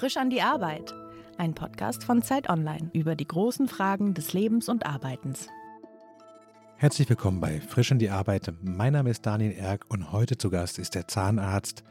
Frisch an die Arbeit. Ein Podcast von Zeit Online über die großen Fragen des Lebens und Arbeitens. Herzlich willkommen bei Frisch an die Arbeit. Mein Name ist Daniel Erck und heute zu Gast ist der Zahnarzt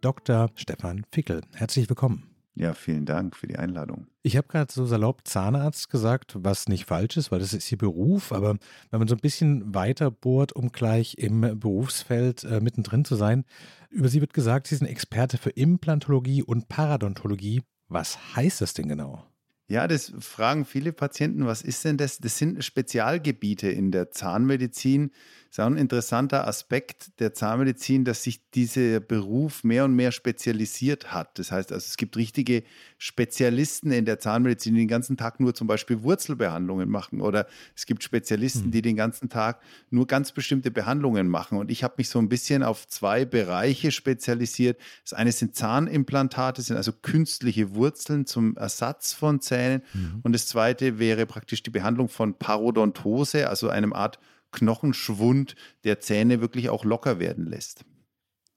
Dr. Stefan Fickel. Herzlich willkommen. Ja, vielen Dank für die Einladung. Ich habe gerade so salopp Zahnarzt gesagt, was nicht falsch ist, weil das ist Ihr Beruf. Aber wenn man so ein bisschen weiter bohrt, um gleich im Berufsfeld äh, mittendrin zu sein, über Sie wird gesagt, Sie sind Experte für Implantologie und Paradontologie. Was heißt das denn genau? Ja, das fragen viele Patienten. Was ist denn das? Das sind Spezialgebiete in der Zahnmedizin. Ist auch ein interessanter Aspekt der Zahnmedizin, dass sich dieser Beruf mehr und mehr spezialisiert hat. Das heißt also, es gibt richtige Spezialisten in der Zahnmedizin, die den ganzen Tag nur zum Beispiel Wurzelbehandlungen machen. Oder es gibt Spezialisten, hm. die den ganzen Tag nur ganz bestimmte Behandlungen machen. Und ich habe mich so ein bisschen auf zwei Bereiche spezialisiert. Das eine sind Zahnimplantate, sind also künstliche Wurzeln zum Ersatz von Zähnen. Mhm. Und das zweite wäre praktisch die Behandlung von Parodontose, also einem Art Knochenschwund der Zähne wirklich auch locker werden lässt.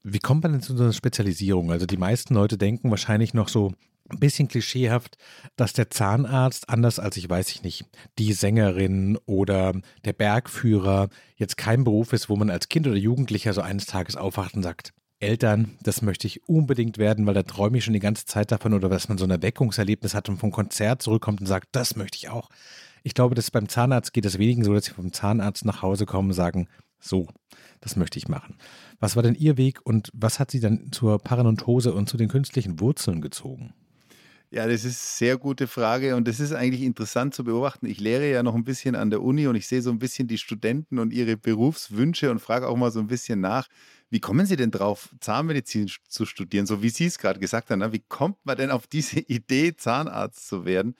Wie kommt man denn zu so einer Spezialisierung? Also die meisten Leute denken wahrscheinlich noch so ein bisschen klischeehaft, dass der Zahnarzt, anders als ich weiß ich nicht, die Sängerin oder der Bergführer jetzt kein Beruf ist, wo man als Kind oder Jugendlicher so eines Tages aufwacht und sagt, Eltern, das möchte ich unbedingt werden, weil da träume ich schon die ganze Zeit davon oder dass man so ein Erweckungserlebnis hat und vom Konzert zurückkommt und sagt, das möchte ich auch. Ich glaube, dass beim Zahnarzt geht es wenigen so, dass sie vom Zahnarzt nach Hause kommen und sagen, so, das möchte ich machen. Was war denn Ihr Weg und was hat Sie dann zur Parodontose und zu den künstlichen Wurzeln gezogen? Ja, das ist eine sehr gute Frage und das ist eigentlich interessant zu beobachten. Ich lehre ja noch ein bisschen an der Uni und ich sehe so ein bisschen die Studenten und ihre Berufswünsche und frage auch mal so ein bisschen nach, wie kommen Sie denn drauf, Zahnmedizin zu studieren, so wie Sie es gerade gesagt haben? Ne? Wie kommt man denn auf diese Idee, Zahnarzt zu werden?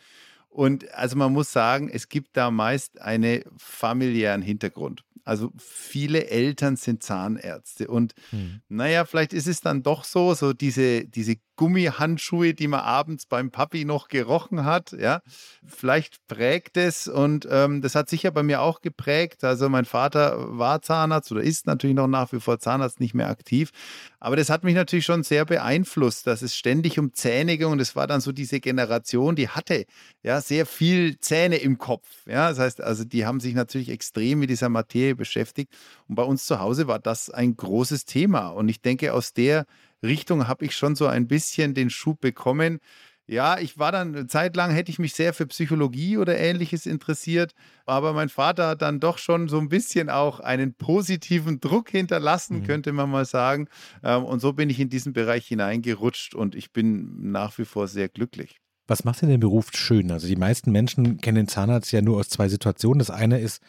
Und also man muss sagen, es gibt da meist einen familiären Hintergrund. Also viele Eltern sind Zahnärzte und mhm. naja, vielleicht ist es dann doch so, so diese, diese Gummihandschuhe, die man abends beim Papi noch gerochen hat. Ja, vielleicht prägt es und ähm, das hat sicher bei mir auch geprägt. Also mein Vater war Zahnarzt oder ist natürlich noch nach wie vor Zahnarzt, nicht mehr aktiv. Aber das hat mich natürlich schon sehr beeinflusst, dass es ständig um Zähne ging und es war dann so diese Generation, die hatte ja sehr viel Zähne im Kopf. Ja, das heißt also, die haben sich natürlich extrem mit dieser Materie beschäftigt und bei uns zu Hause war das ein großes Thema und ich denke aus der Richtung habe ich schon so ein bisschen den Schub bekommen. Ja, ich war dann eine Zeit lang, hätte ich mich sehr für Psychologie oder ähnliches interessiert, aber mein Vater hat dann doch schon so ein bisschen auch einen positiven Druck hinterlassen, mhm. könnte man mal sagen. Ähm, und so bin ich in diesen Bereich hineingerutscht und ich bin nach wie vor sehr glücklich. Was macht denn den Beruf schön? Also die meisten Menschen kennen den Zahnarzt ja nur aus zwei Situationen. Das eine ist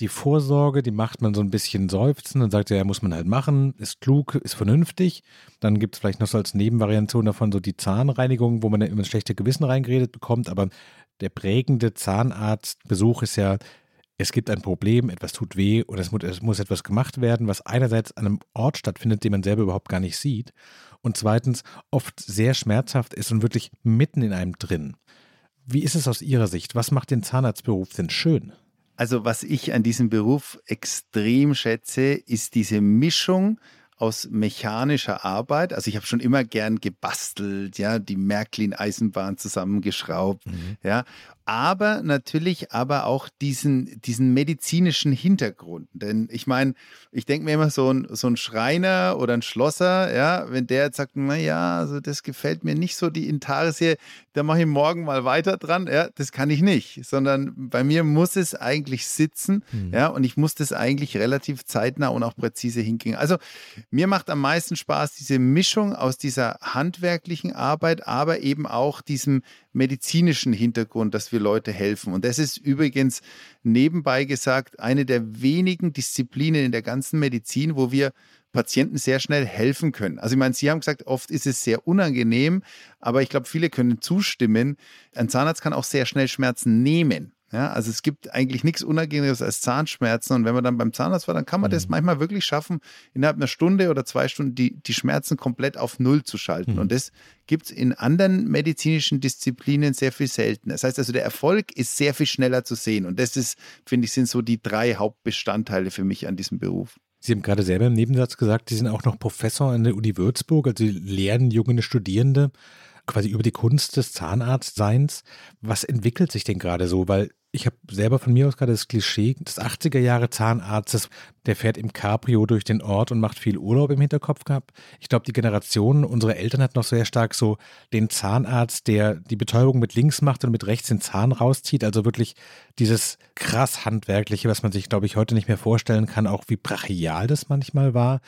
die Vorsorge, die macht man so ein bisschen seufzen und sagt, ja, muss man halt machen, ist klug, ist vernünftig. Dann gibt es vielleicht noch so als Nebenvariation davon so die Zahnreinigung, wo man dann immer ein schlechtes Gewissen reingeredet bekommt. Aber der prägende Zahnarztbesuch ist ja, es gibt ein Problem, etwas tut weh oder es muss, es muss etwas gemacht werden, was einerseits an einem Ort stattfindet, den man selber überhaupt gar nicht sieht und zweitens oft sehr schmerzhaft ist und wirklich mitten in einem drin. Wie ist es aus Ihrer Sicht? Was macht den Zahnarztberuf denn schön? Also was ich an diesem Beruf extrem schätze, ist diese Mischung aus mechanischer Arbeit. Also ich habe schon immer gern gebastelt, ja, die Märklin-Eisenbahn zusammengeschraubt, mhm. ja aber natürlich aber auch diesen, diesen medizinischen Hintergrund. Denn ich meine, ich denke mir immer, so ein, so ein Schreiner oder ein Schlosser, ja, wenn der jetzt sagt, naja, also das gefällt mir nicht so, die Intarsie, da mache ich morgen mal weiter dran, ja, das kann ich nicht, sondern bei mir muss es eigentlich sitzen, mhm. ja, und ich muss das eigentlich relativ zeitnah und auch präzise hinkriegen. Also mir macht am meisten Spaß diese Mischung aus dieser handwerklichen Arbeit, aber eben auch diesem medizinischen Hintergrund, dass wir Leute helfen. Und das ist übrigens nebenbei gesagt eine der wenigen Disziplinen in der ganzen Medizin, wo wir Patienten sehr schnell helfen können. Also ich meine, Sie haben gesagt, oft ist es sehr unangenehm, aber ich glaube, viele können zustimmen. Ein Zahnarzt kann auch sehr schnell Schmerzen nehmen. Ja, also es gibt eigentlich nichts Unangenehmeres als Zahnschmerzen. Und wenn man dann beim Zahnarzt war, dann kann man mhm. das manchmal wirklich schaffen, innerhalb einer Stunde oder zwei Stunden die, die Schmerzen komplett auf Null zu schalten. Mhm. Und das gibt es in anderen medizinischen Disziplinen sehr viel seltener. Das heißt also, der Erfolg ist sehr viel schneller zu sehen. Und das ist, finde ich, sind so die drei Hauptbestandteile für mich an diesem Beruf. Sie haben gerade selber im Nebensatz gesagt, Sie sind auch noch Professor an der Uni Würzburg, also Sie lehren junge Studierende. quasi über die Kunst des Zahnarztseins. Was entwickelt sich denn gerade so? Weil ich habe selber von mir aus gerade das Klischee des 80er Jahre Zahnarztes, der fährt im Cabrio durch den Ort und macht viel Urlaub im Hinterkopf gehabt. Ich glaube, die Generation unserer Eltern hat noch sehr stark so den Zahnarzt, der die Betäubung mit links macht und mit rechts den Zahn rauszieht. Also wirklich dieses krass handwerkliche, was man sich, glaube ich, heute nicht mehr vorstellen kann, auch wie brachial das manchmal war.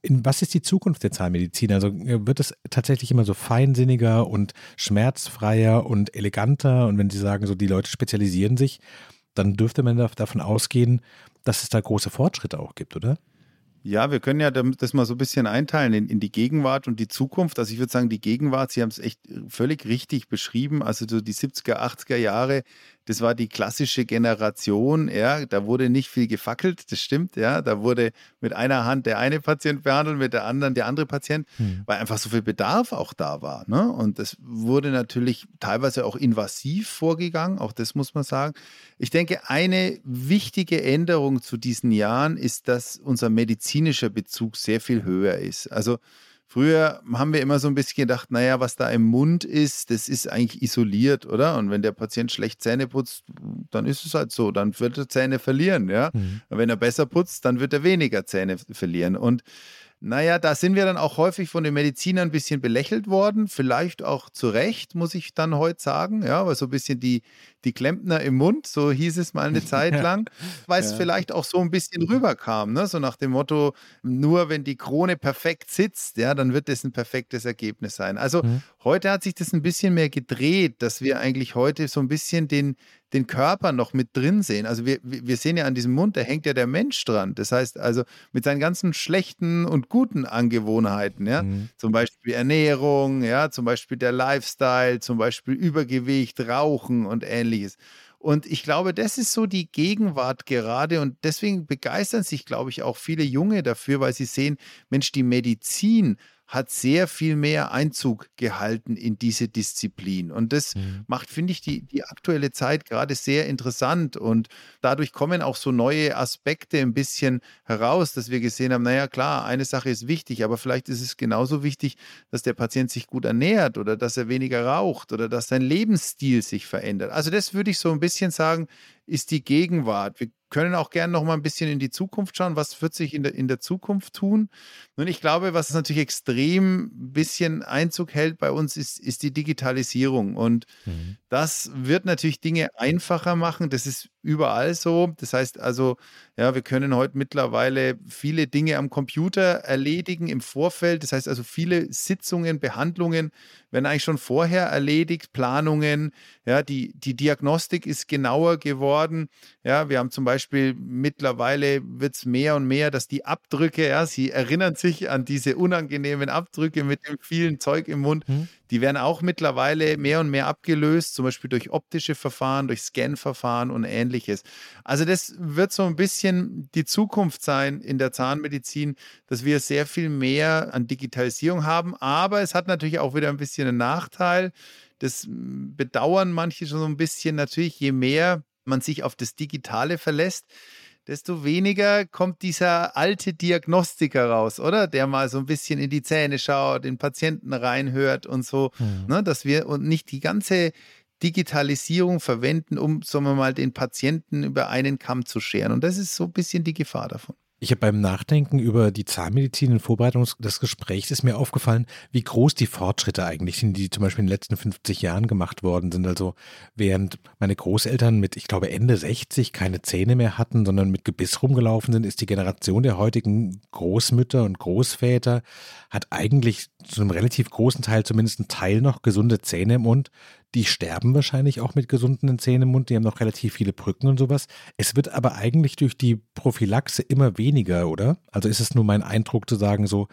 In was ist die Zukunft der Zahnmedizin? Also äh, wird es tatsächlich immer so feinsinniger und schmerzfreier und eleganter? Und wenn Sie sagen, so die Leute spezialisieren sich, dann dürfte man davon ausgehen, dass es da große Fortschritte auch gibt, oder? Ja, wir können ja das mal so ein bisschen einteilen in, in die Gegenwart und die Zukunft. Also ich würde sagen, die Gegenwart, Sie haben es echt völlig richtig beschrieben. Also so die 70er, 80er Jahre, das war die klassische Generation, ja, da wurde nicht viel gefackelt, das stimmt, ja, da wurde mit einer Hand der eine Patient behandelt, mit der anderen der andere Patient, hm. weil einfach so viel Bedarf auch da war, ne? Und das wurde natürlich teilweise auch invasiv vorgegangen, auch das muss man sagen. Ich denke, eine wichtige Änderung zu diesen Jahren ist, dass unser medizinischer Bezug sehr viel höher ist. Also Früher haben wir immer so ein bisschen gedacht, naja, was da im Mund ist, das ist eigentlich isoliert, oder? Und wenn der Patient schlecht Zähne putzt, dann ist es halt so, dann wird er Zähne verlieren, ja. Mhm. Und wenn er besser putzt, dann wird er weniger Zähne verlieren. Und naja, da sind wir dann auch häufig von den Medizinern ein bisschen belächelt worden, vielleicht auch zu Recht, muss ich dann heute sagen, ja, weil so ein bisschen die, die Klempner im Mund, so hieß es mal eine Zeit lang, weil es ja. vielleicht auch so ein bisschen rüberkam, ne? so nach dem Motto, nur wenn die Krone perfekt sitzt, ja, dann wird das ein perfektes Ergebnis sein. Also mhm. Heute hat sich das ein bisschen mehr gedreht, dass wir eigentlich heute so ein bisschen den, den Körper noch mit drin sehen. Also wir, wir sehen ja an diesem Mund, da hängt ja der Mensch dran. Das heißt also mit seinen ganzen schlechten und guten Angewohnheiten, ja, mhm. zum Beispiel Ernährung, ja, zum Beispiel der Lifestyle, zum Beispiel Übergewicht, Rauchen und ähnliches. Und ich glaube, das ist so die Gegenwart gerade und deswegen begeistern sich, glaube ich, auch viele Junge dafür, weil sie sehen, Mensch, die Medizin hat sehr viel mehr Einzug gehalten in diese Disziplin. Und das mhm. macht, finde ich, die, die aktuelle Zeit gerade sehr interessant. Und dadurch kommen auch so neue Aspekte ein bisschen heraus, dass wir gesehen haben, naja, klar, eine Sache ist wichtig, aber vielleicht ist es genauso wichtig, dass der Patient sich gut ernährt oder dass er weniger raucht oder dass sein Lebensstil sich verändert. Also das würde ich so ein bisschen sagen, ist die Gegenwart. Wir können auch gerne noch mal ein bisschen in die Zukunft schauen. Was wird sich in der, in der Zukunft tun? Nun, ich glaube, was natürlich extrem ein bisschen Einzug hält bei uns, ist, ist die Digitalisierung. Und mhm. das wird natürlich Dinge einfacher machen. Das ist überall so. Das heißt also, ja, wir können heute mittlerweile viele Dinge am Computer erledigen im Vorfeld. Das heißt also, viele Sitzungen, Behandlungen werden eigentlich schon vorher erledigt, Planungen. Ja, die, die Diagnostik ist genauer geworden. Ja, wir haben zum Beispiel mittlerweile wird es mehr und mehr, dass die Abdrücke, ja, Sie erinnern sich an diese unangenehmen Abdrücke mit dem vielen Zeug im Mund. Mhm. Die werden auch mittlerweile mehr und mehr abgelöst, zum Beispiel durch optische Verfahren, durch Scan-Verfahren und ähnliches. Also das wird so ein bisschen die Zukunft sein in der Zahnmedizin, dass wir sehr viel mehr an Digitalisierung haben. Aber es hat natürlich auch wieder ein bisschen einen Nachteil. Das bedauern manche schon so ein bisschen. Natürlich, je mehr man sich auf das Digitale verlässt, desto weniger kommt dieser alte Diagnostiker raus, oder? Der mal so ein bisschen in die Zähne schaut, den Patienten reinhört und so, mhm. ne, dass wir und nicht die ganze Digitalisierung verwenden, um, sagen wir mal, den Patienten über einen Kamm zu scheren. Und das ist so ein bisschen die Gefahr davon. Ich habe beim Nachdenken über die Zahnmedizin in Vorbereitung des Gesprächs ist mir aufgefallen, wie groß die Fortschritte eigentlich sind, die zum Beispiel in den letzten 50 Jahren gemacht worden sind. Also während meine Großeltern mit, ich glaube, Ende 60 keine Zähne mehr hatten, sondern mit Gebiss rumgelaufen sind, ist die Generation der heutigen Großmütter und Großväter hat eigentlich zu einem relativ großen Teil zumindest einen Teil noch gesunde Zähne im Mund. Die sterben wahrscheinlich auch mit gesunden Zähnen im Mund. Die haben noch relativ viele Brücken und sowas. Es wird aber eigentlich durch die Prophylaxe immer weniger, oder? Also ist es nur mein Eindruck zu sagen, so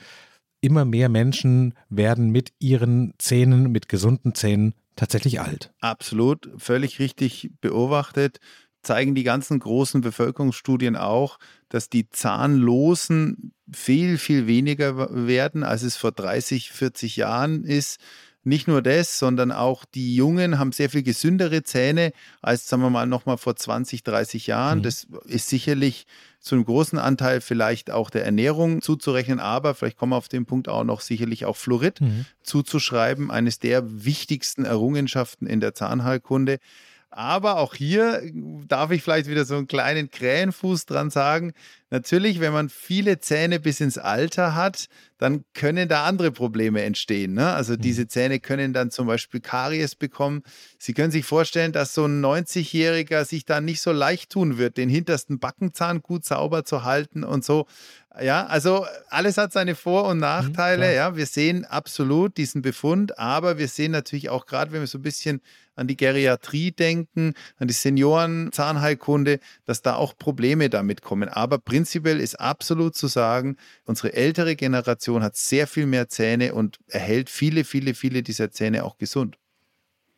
immer mehr Menschen werden mit ihren Zähnen, mit gesunden Zähnen tatsächlich alt. Absolut, völlig richtig beobachtet. Zeigen die ganzen großen Bevölkerungsstudien auch, dass die Zahnlosen viel, viel weniger werden, als es vor 30, 40 Jahren ist nicht nur das, sondern auch die Jungen haben sehr viel gesündere Zähne als, sagen wir mal, nochmal vor 20, 30 Jahren. Mhm. Das ist sicherlich zu einem großen Anteil vielleicht auch der Ernährung zuzurechnen, aber vielleicht kommen wir auf den Punkt auch noch sicherlich auch Fluorid mhm. zuzuschreiben, eines der wichtigsten Errungenschaften in der Zahnheilkunde. Aber auch hier darf ich vielleicht wieder so einen kleinen Krähenfuß dran sagen. Natürlich, wenn man viele Zähne bis ins Alter hat, dann können da andere Probleme entstehen. Ne? Also mhm. diese Zähne können dann zum Beispiel Karies bekommen. Sie können sich vorstellen, dass so ein 90-Jähriger sich da nicht so leicht tun wird, den hintersten Backenzahn gut sauber zu halten und so. Ja, also alles hat seine Vor- und mhm, Nachteile. Mhm, ja, wir sehen absolut diesen Befund, aber wir sehen natürlich auch gerade, wenn wir so ein bisschen an die Geriatrie denken, an die Senioren-Zahnheilkunde, dass da auch Probleme damit kommen. Aber prinzipiell ist absolut zu sagen, unsere ältere Generation hat sehr viel mehr Zähne und erhält viele, viele, viele dieser Zähne auch gesund.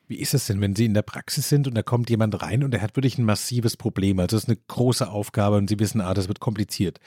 Wie ist es denn, wenn Sie in der Praxis sind und da kommt jemand rein und er hat wirklich ein massives Problem? Also das ist eine große Aufgabe und Sie wissen, ah, das wird kompliziert.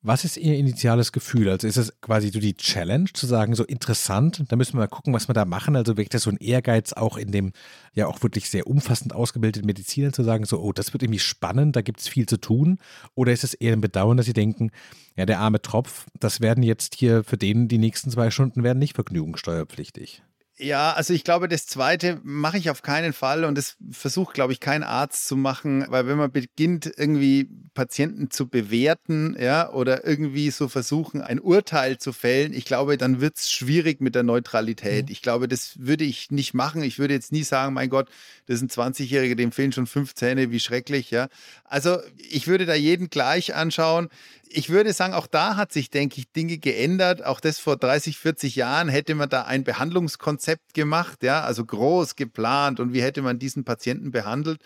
Was ist Ihr initiales Gefühl? Also ist es quasi so die Challenge zu sagen, so interessant, da müssen wir mal gucken, was wir da machen. Also wirkt das so ein Ehrgeiz auch in dem ja auch wirklich sehr umfassend ausgebildeten Mediziner zu sagen, so, oh, das wird irgendwie spannend, da gibt es viel zu tun? Oder ist es eher ein Bedauern, dass Sie denken, ja, der arme Tropf, das werden jetzt hier für den die nächsten zwei Stunden werden nicht vergnügungssteuerpflichtig? Ja, also ich glaube, das zweite mache ich auf keinen Fall und das versucht, glaube ich, kein Arzt zu machen, weil wenn man beginnt, irgendwie Patienten zu bewerten, ja, oder irgendwie so versuchen, ein Urteil zu fällen, ich glaube, dann wird es schwierig mit der Neutralität. Mhm. Ich glaube, das würde ich nicht machen. Ich würde jetzt nie sagen, mein Gott, das ist ein 20-Jähriger, dem fehlen schon fünf Zähne, wie schrecklich, ja. Also ich würde da jeden gleich anschauen ich würde sagen, auch da hat sich, denke ich, Dinge geändert. Auch das vor 30, 40 Jahren hätte man da ein Behandlungskonzept gemacht, ja, also groß geplant und wie hätte man diesen Patienten behandelt.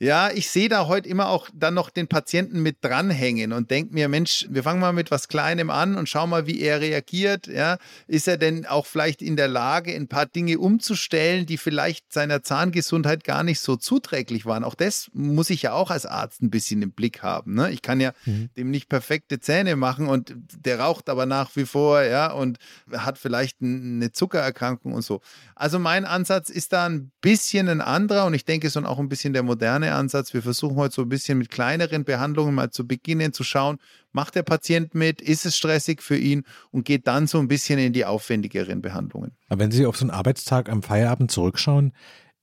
Ja, ich sehe da heute immer auch dann noch den Patienten mit dranhängen und denke mir, Mensch, wir fangen mal mit was Kleinem an und schauen mal, wie er reagiert. Ja, ist er denn auch vielleicht in der Lage, ein paar Dinge umzustellen, die vielleicht seiner Zahngesundheit gar nicht so zuträglich waren? Auch das muss ich ja auch als Arzt ein bisschen im Blick haben. Ne? Ich kann ja mhm. dem nicht perfekte Zähne machen und der raucht aber nach wie vor, ja, und hat vielleicht eine Zuckererkrankung und so. Also mein Ansatz ist da ein bisschen ein anderer und ich denke, ist auch ein bisschen der moderne Ansatz. Wir versuchen heute so ein bisschen mit kleineren Behandlungen mal zu beginnen, zu schauen, macht der Patient mit, ist es stressig für ihn und geht dann so ein bisschen in die aufwendigeren Behandlungen. Aber wenn Sie auf so einen Arbeitstag am Feierabend zurückschauen,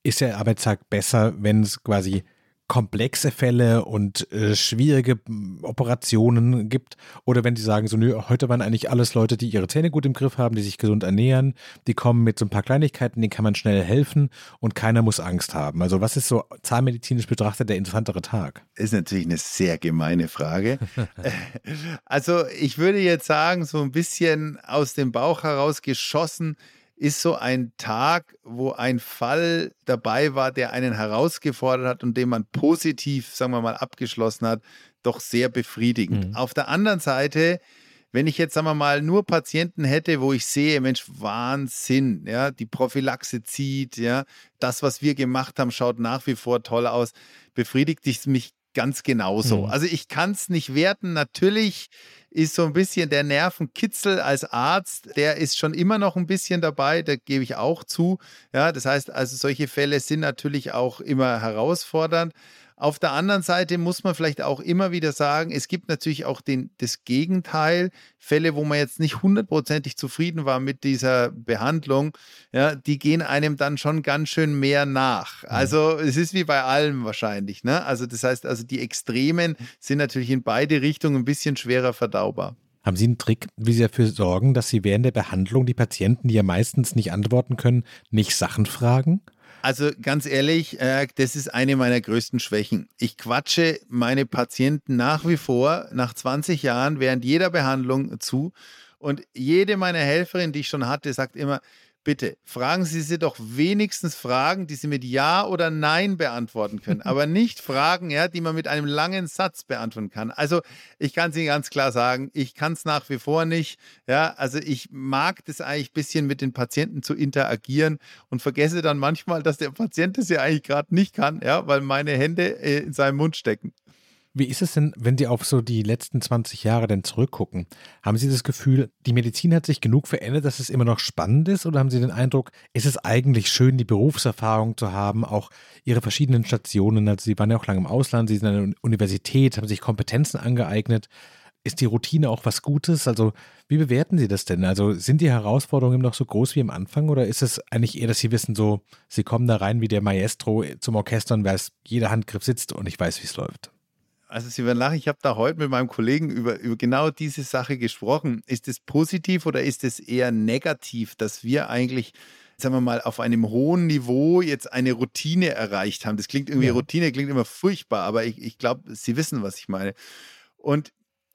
ist der Arbeitstag besser, wenn es quasi komplexe Fälle und äh, schwierige Operationen gibt oder wenn sie sagen, so, nö, heute waren eigentlich alles Leute, die ihre Zähne gut im Griff haben, die sich gesund ernähren, die kommen mit so ein paar Kleinigkeiten, denen kann man schnell helfen und keiner muss Angst haben. Also was ist so zahnmedizinisch betrachtet der interessantere Tag? Ist natürlich eine sehr gemeine Frage. also ich würde jetzt sagen, so ein bisschen aus dem Bauch heraus geschossen, ist so ein Tag, wo ein Fall dabei war, der einen herausgefordert hat und den man positiv, sagen wir mal, abgeschlossen hat, doch sehr befriedigend. Mhm. Auf der anderen Seite, wenn ich jetzt, sagen wir mal, nur Patienten hätte, wo ich sehe, Mensch, Wahnsinn, ja, die Prophylaxe zieht, ja, das, was wir gemacht haben, schaut nach wie vor toll aus, befriedigt es mich ganz genauso. Mhm. Also ich kann es nicht werten. Natürlich ist so ein bisschen der Nervenkitzel als Arzt, der ist schon immer noch ein bisschen dabei, da gebe ich auch zu. Ja, das heißt, also solche Fälle sind natürlich auch immer herausfordernd. Auf der anderen Seite muss man vielleicht auch immer wieder sagen, es gibt natürlich auch den, das Gegenteil, Fälle, wo man jetzt nicht hundertprozentig zufrieden war mit dieser Behandlung, ja, die gehen einem dann schon ganz schön mehr nach. Also es ist wie bei allem wahrscheinlich. Ne? Also das heißt, also die Extremen sind natürlich in beide Richtungen ein bisschen schwerer verdaubar. Haben Sie einen Trick, wie Sie dafür sorgen, dass Sie während der Behandlung die Patienten, die ja meistens nicht antworten können, nicht Sachen fragen? Also ganz ehrlich, äh, das ist eine meiner größten Schwächen. Ich quatsche meine Patienten nach wie vor nach 20 Jahren während jeder Behandlung zu. Und jede meiner Helferinnen, die ich schon hatte, sagt immer, bitte fragen Sie sie doch wenigstens Fragen, die Sie mit Ja oder Nein beantworten können, aber nicht Fragen, ja, die man mit einem langen Satz beantworten kann. Also ich kann es Ihnen ganz klar sagen, ich kann es nach wie vor nicht. Ja, also ich mag das eigentlich ein bisschen mit den Patienten zu interagieren und vergesse dann manchmal, dass der Patient das ja eigentlich gerade nicht kann, ja, weil meine Hände äh, in seinem Mund stecken. Wie ist es denn, wenn Sie auf so die letzten 20 Jahre denn zurückgucken? Haben Sie das Gefühl, die Medizin hat sich genug verändert, dass es immer noch spannend ist? Oder haben Sie den Eindruck, ist es eigentlich schön, die Berufserfahrung zu haben, auch Ihre verschiedenen Stationen? Also Sie waren ja auch lange im Ausland, Sie sind an der Universität, haben sich Kompetenzen angeeignet. Ist die Routine auch was Gutes? Also, wie bewerten Sie das denn? Also, sind die Herausforderungen noch so groß wie am Anfang oder ist es eigentlich eher, dass Sie wissen, so, Sie kommen da rein wie der Maestro zum Orchester und weiß, jeder Handgriff sitzt und ich weiß, wie es läuft? Also Sie werden lachen, ich habe da heute mit meinem Kollegen über, über genau diese Sache gesprochen. Ist es positiv oder ist es eher negativ, dass wir eigentlich, sagen wir mal, auf einem hohen Niveau jetzt eine Routine erreicht haben? Das klingt irgendwie, ja. Routine klingt immer furchtbar, aber ich, ich glaube, Sie wissen, was ich meine. Und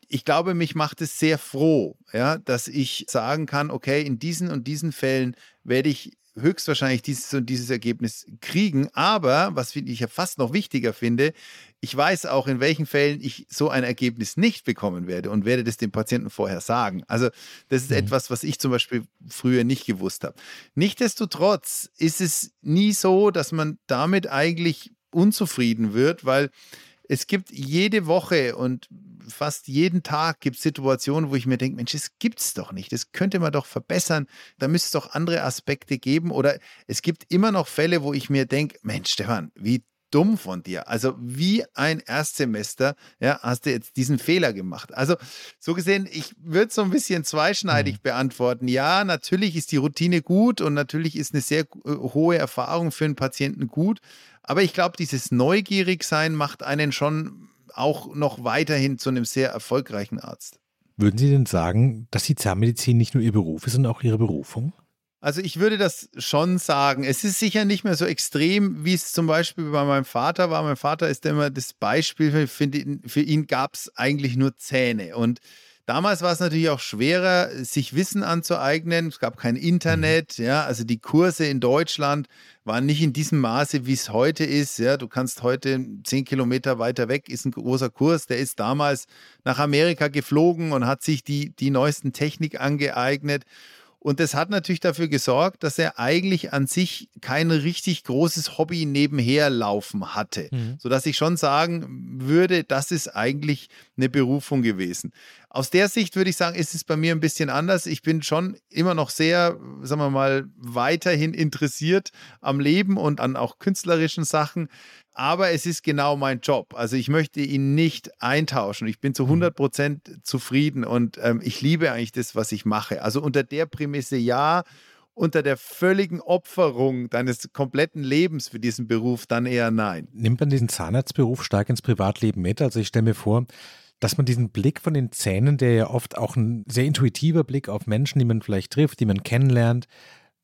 ich glaube, mich macht es sehr froh, ja, dass ich sagen kann, okay, in diesen und diesen Fällen werde ich höchstwahrscheinlich dieses und dieses Ergebnis kriegen. Aber, was ich ja fast noch wichtiger finde, ich weiß auch, in welchen Fällen ich so ein Ergebnis nicht bekommen werde und werde das dem Patienten vorher sagen. Also, das ist mhm. etwas, was ich zum Beispiel früher nicht gewusst habe. Nichtsdestotrotz ist es nie so, dass man damit eigentlich unzufrieden wird, weil es gibt jede Woche und fast jeden Tag gibt es Situationen, wo ich mir denke, Mensch, das gibt es doch nicht. Das könnte man doch verbessern. Da müsste es doch andere Aspekte geben. Oder es gibt immer noch Fälle, wo ich mir denke, Mensch, Stefan, wie dumm von dir. Also wie ein Erstsemester, ja, hast du jetzt diesen Fehler gemacht. Also so gesehen, ich würde so ein bisschen zweischneidig mhm. beantworten. Ja, natürlich ist die Routine gut und natürlich ist eine sehr äh, hohe Erfahrung für einen Patienten gut. Aber ich glaube, dieses Neugierigsein macht einen schon auch noch weiterhin zu einem sehr erfolgreichen Arzt. Würden Sie denn sagen, dass die Zahnmedizin nicht nur Ihr Beruf ist, sondern auch Ihre Berufung? Also ich würde das schon sagen. Es ist sicher nicht mehr so extrem, wie es zum Beispiel bei meinem Vater war. Mein Vater ist immer das Beispiel, für, für ihn gab es eigentlich nur Zähne. Und Damals war es natürlich auch schwerer, sich Wissen anzueignen. Es gab kein Internet, mhm. ja, also die Kurse in Deutschland waren nicht in diesem Maße, wie es heute ist. Ja, du kannst heute zehn Kilometer weiter weg, ist ein großer Kurs. Der ist damals nach Amerika geflogen und hat sich die, die neuesten Technik angeeignet. Und das hat natürlich dafür gesorgt, dass er eigentlich an sich kein richtig großes Hobby nebenher laufen hatte. Mhm. Sodass ich schon sagen würde, das ist eigentlich eine Berufung gewesen. Aus der Sicht würde ich sagen, ist es bei mir ein bisschen anders. Ich bin schon immer noch sehr, sagen wir mal, weiterhin interessiert am Leben und an auch künstlerischen Sachen aber es ist genau mein Job. Also ich möchte ihn nicht eintauschen. Ich bin zu 100 mhm. Prozent zufrieden und ähm, ich liebe eigentlich das, was ich mache. Also unter der Prämisse ja, unter der völligen Opferung deines kompletten Lebens für diesen Beruf dann eher nein. Nimmt man diesen Zahnarztberuf stark ins Privatleben mit? Also ich stelle mir vor, dass man diesen Blick von den Zähnen, der ja oft auch ein sehr intuitiver Blick auf Menschen, die man vielleicht trifft, die man kennenlernt,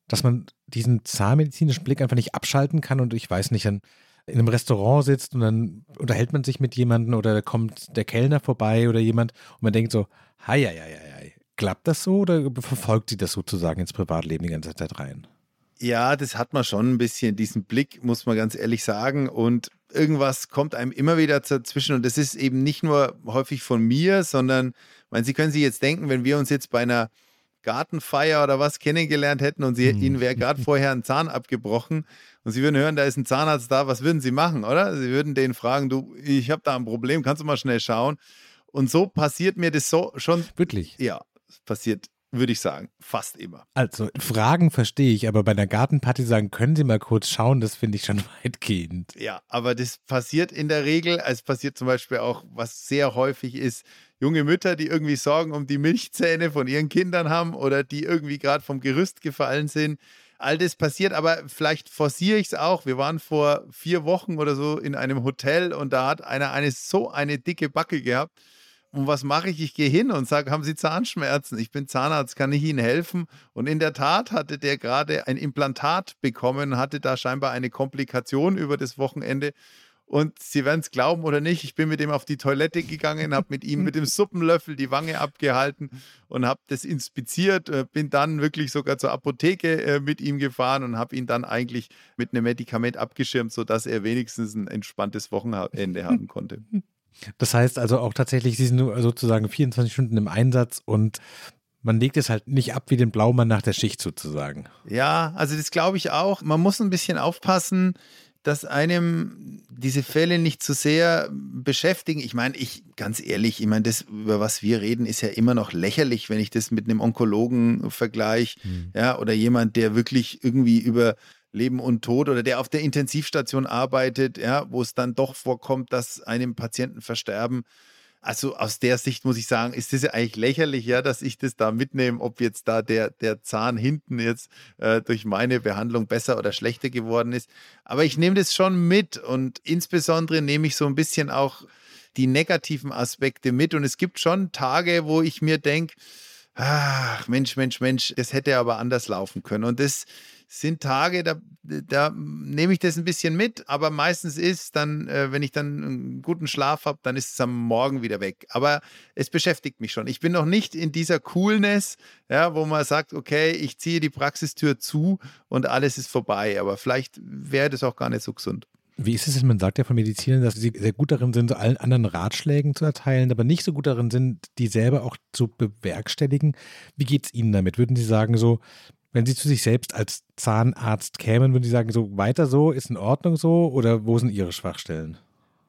dass man diesen zahnmedizinischen Blick einfach nicht abschalten kann und ich weiß nicht, dann in einem Restaurant sitzt und dann unterhält man sich mit jemandem oder kommt der Kellner vorbei oder jemand und man denkt so, hei, hei, hei, hei. Klappt das so oder verfolgt sie das sozusagen ins Privatleben die ganze Zeit rein? Ja, das hat man schon ein bisschen, diesen Blick, muss man ganz ehrlich sagen. Und irgendwas kommt einem immer wieder dazwischen. Und das ist eben nicht nur häufig von mir, sondern, meine, Sie können sich jetzt denken, wenn wir uns jetzt bei einer Gartenfeier oder was kennengelernt hätten und sie, hm. ihnen wäre gerade vorher ein Zahn abgebrochen und sie würden hören, da ist ein Zahnarzt da, was würden sie machen, oder? Sie würden den fragen, du, ich habe da ein Problem, kannst du mal schnell schauen? Und so passiert mir das so schon. Wirklich? Ja, passiert würde ich sagen. Fast immer. Also, Fragen verstehe ich, aber bei einer Gartenparty sagen, können Sie mal kurz schauen, das finde ich schon weitgehend. Ja, aber das passiert in der Regel. Es passiert zum Beispiel auch, was sehr häufig ist, junge Mütter, die irgendwie Sorgen um die Milchzähne von ihren Kindern haben oder die irgendwie gerade vom Gerüst gefallen sind. All das passiert, aber vielleicht forciere ich es auch. Wir waren vor vier Wochen oder so in einem Hotel und da hat einer eine so eine dicke Backe gehabt und was mache ich? Ich gehe hin und sage, haben Sie Zahnschmerzen? Ich bin Zahnarzt, kann ich Ihnen helfen? Und in der Tat hatte der gerade ein Implantat bekommen, hatte da scheinbar eine Komplikation über das Wochenende. Und Sie werden es glauben oder nicht, ich bin mit ihm auf die Toilette gegangen, habe mit ihm mit dem Suppenlöffel die Wange abgehalten und habe das inspiziert, äh, bin dann wirklich sogar zur Apotheke äh, mit ihm gefahren und habe ihn dann eigentlich mit einem Medikament abgeschirmt, sodass er wenigstens ein entspanntes Wochenende haben konnte. Das heißt also auch tatsächlich, sie sind sozusagen 24 Stunden im Einsatz und man legt es halt nicht ab wie den Blaumann nach der Schicht sozusagen. Ja, also das glaube ich auch. Man muss ein bisschen aufpassen. dass einem diese Fälle nicht zu sehr beschäftigen. Ich meine, ich, ganz ehrlich, ich meine, das, über was wir reden, ist ja immer noch lächerlich, wenn ich das mit einem Onkologen vergleiche, mhm. ja, oder jemand, der wirklich irgendwie über Leben und Tod oder der auf der Intensivstation arbeitet, ja, wo es dann doch vorkommt, dass einem Patienten versterben. Also aus der Sicht muss ich sagen, ist das ja eigentlich lächerlich, ja, dass ich das da mitnehme, ob jetzt da der, der Zahn hinten jetzt äh, durch meine Behandlung besser oder schlechter geworden ist. Aber ich nehme das schon mit und insbesondere nehme ich so ein bisschen auch die negativen Aspekte mit. Und es gibt schon Tage, wo ich mir denke, ach Mensch, Mensch, Mensch, das hätte aber anders laufen können. Und das sind Tage, da, da nehme ich das ein bisschen mit, aber meistens ist dann, äh, wenn ich dann einen guten Schlaf habe, dann ist es am Morgen wieder weg. Aber es beschäftigt mich schon. Ich bin noch nicht in dieser Coolness, ja, wo man sagt, okay, ich ziehe die Praxistür zu und alles ist vorbei. Aber vielleicht wäre das auch gar nicht so gesund. Wie ist es denn? Man sagt ja von Medizinern, dass sie sehr gut darin sind, so allen anderen Ratschlägen zu erteilen, aber nicht so gut darin sind, die selber auch zu bewerkstelligen. Wie geht es Ihnen damit? Würden Sie sagen, so, wenn Sie zu sich selbst als Zahnarzt kämen, würden Sie sagen, so weiter so, ist in Ordnung so oder wo sind Ihre Schwachstellen?